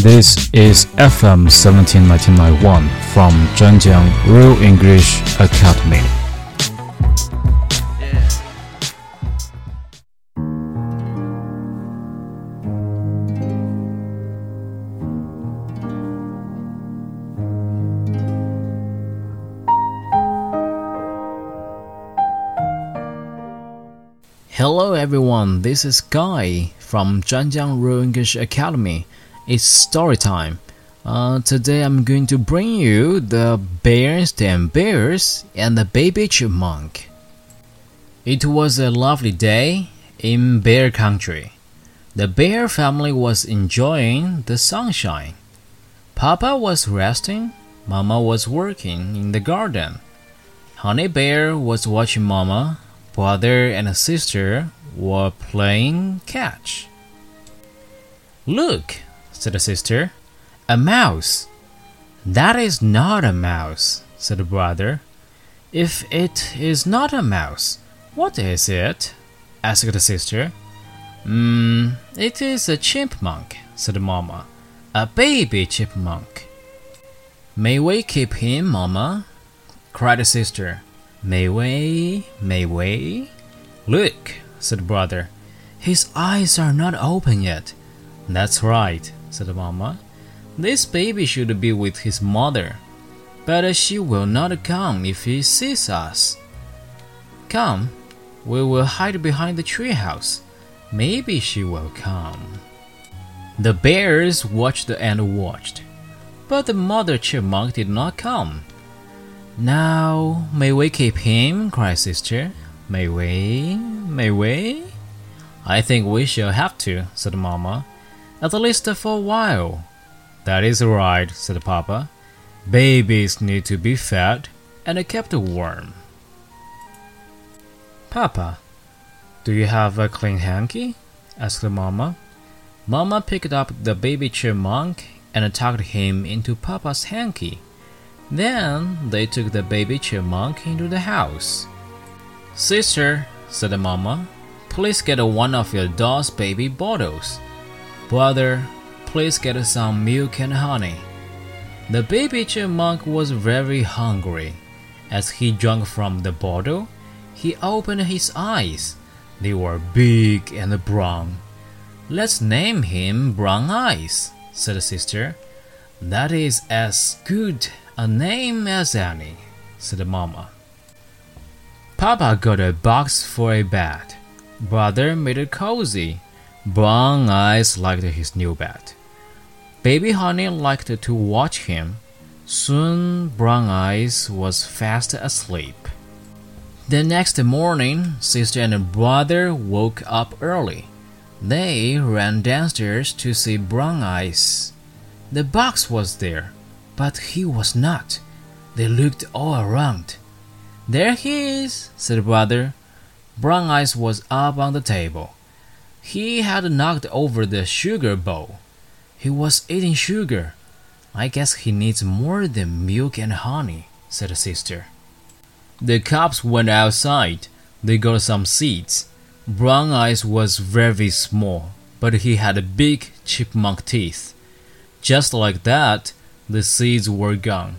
This is FM 17991 from Zhanjiang Real English Academy. Hello everyone, this is Guy from Zhanjiang Real English Academy. It's story time. Uh, today I'm going to bring you the Berenstain Bears and the Baby Chipmunk. It was a lovely day in Bear Country. The bear family was enjoying the sunshine. Papa was resting, Mama was working in the garden. Honey Bear was watching Mama brother and sister were playing catch. Look, said the sister, a mouse. That is not a mouse, said the brother. If it is not a mouse, what is it? asked the sister. Hmm, it is a chipmunk, said the mamma. A baby chipmunk. May we keep him, mamma? cried the sister. May we? May we? Look, said the brother. His eyes are not open yet. That's right, said mamma. This baby should be with his mother. But she will not come if he sees us. Come, we will hide behind the treehouse. Maybe she will come. The bears watched and watched, but the mother chipmunk did not come. Now, may we keep him? cried sister. May we? May we? I think we shall have to, said Mamma. At least for a while. That is right, said Papa. Babies need to be fed and kept warm. Papa, do you have a clean hanky? asked Mamma. Mamma picked up the baby chipmunk and tucked him into Papa's hanky. Then they took the baby chipmunk into the house. Sister, said the mamma, please get one of your doll's baby bottles. Brother, please get some milk and honey. The baby chipmunk was very hungry. As he drank from the bottle, he opened his eyes. They were big and brown. Let's name him Brown Eyes, said the sister. That is as good a name as any, said the mamma. Papa got a box for a bed. Brother made it cozy. Brown Eyes liked his new bed. Baby Honey liked to watch him. Soon Brown Eyes was fast asleep. The next morning, sister and brother woke up early. They ran downstairs to see Brown Eyes. The box was there, but he was not. They looked all around. There he is, said brother. Brown Eyes was up on the table. He had knocked over the sugar bowl. He was eating sugar. I guess he needs more than milk and honey, said the sister. The cubs went outside. They got some seeds. Brown Eyes was very small, but he had big chipmunk teeth. Just like that, the seeds were gone.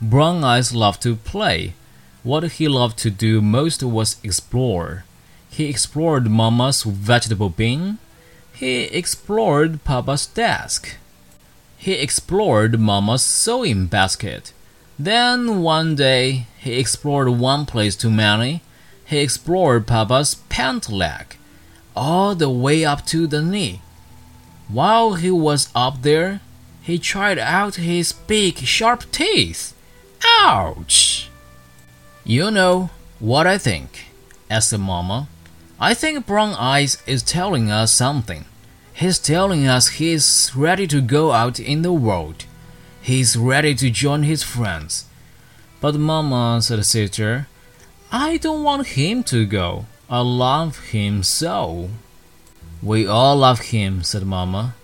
Brown Eyes loved to play. What he loved to do most was explore. He explored Mama's vegetable bin. He explored Papa's desk. He explored Mama's sewing basket. Then one day he explored one place too many. He explored Papa's pant leg, all the way up to the knee. While he was up there, he tried out his big, sharp teeth. Ouch! You know what I think? asked the Mamma. I think Brown Eyes is telling us something. He's telling us he's ready to go out in the world. He's ready to join his friends. But Mamma, said the sister, I don't want him to go. I love him so. We all love him, said Mamma.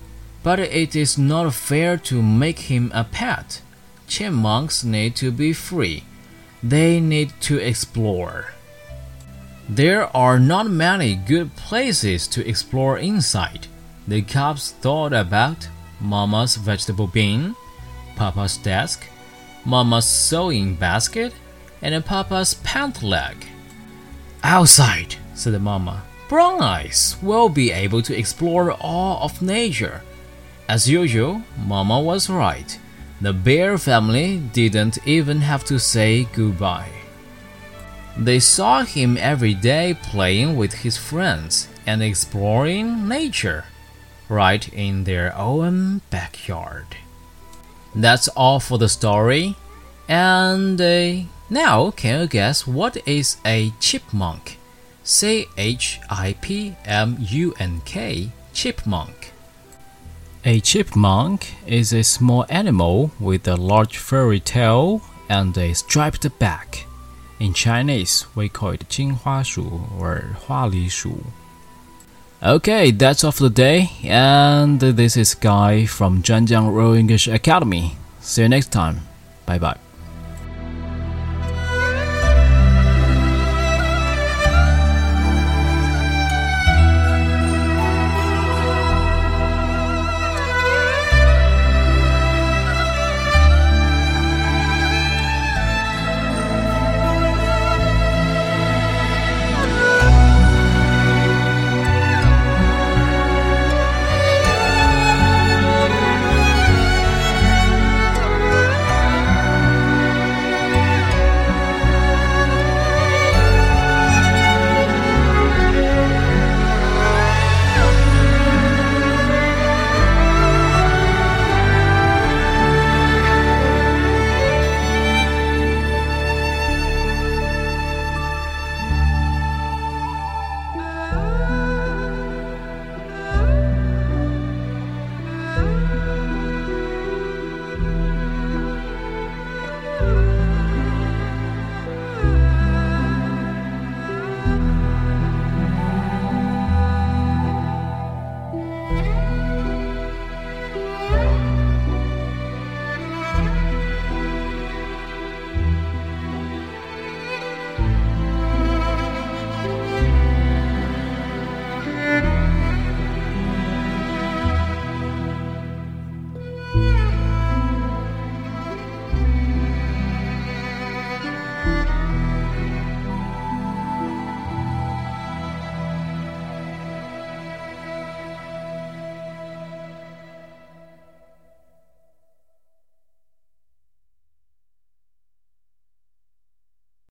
But it is not fair to make him a pet. Chipmunks need to be free. They need to explore. There are not many good places to explore inside. The cubs thought about Mama's vegetable bin, Papa's desk, Mama's sewing basket, and Papa's pant leg. Outside, said Mama, Brown Eyes will be able to explore all of nature. As usual, Mama was right. The bear family didn't even have to say goodbye. They saw him every day playing with his friends and exploring nature right in their own backyard. That's all for the story. And uh, now, can you guess what is a chipmunk? C H I P M U N K, chipmunk. A chipmunk is a small animal with a large furry tail and a striped back. In Chinese, we call it 金花鼠 or 花栗鼠. Okay, that's all for today, and this is Guy from Zhanjiang Royal English Academy. See you next time. Bye bye.